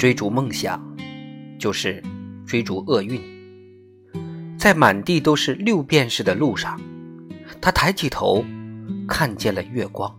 追逐梦想就是追逐厄运。在满地都是六便士的路上他抬起头看见了月光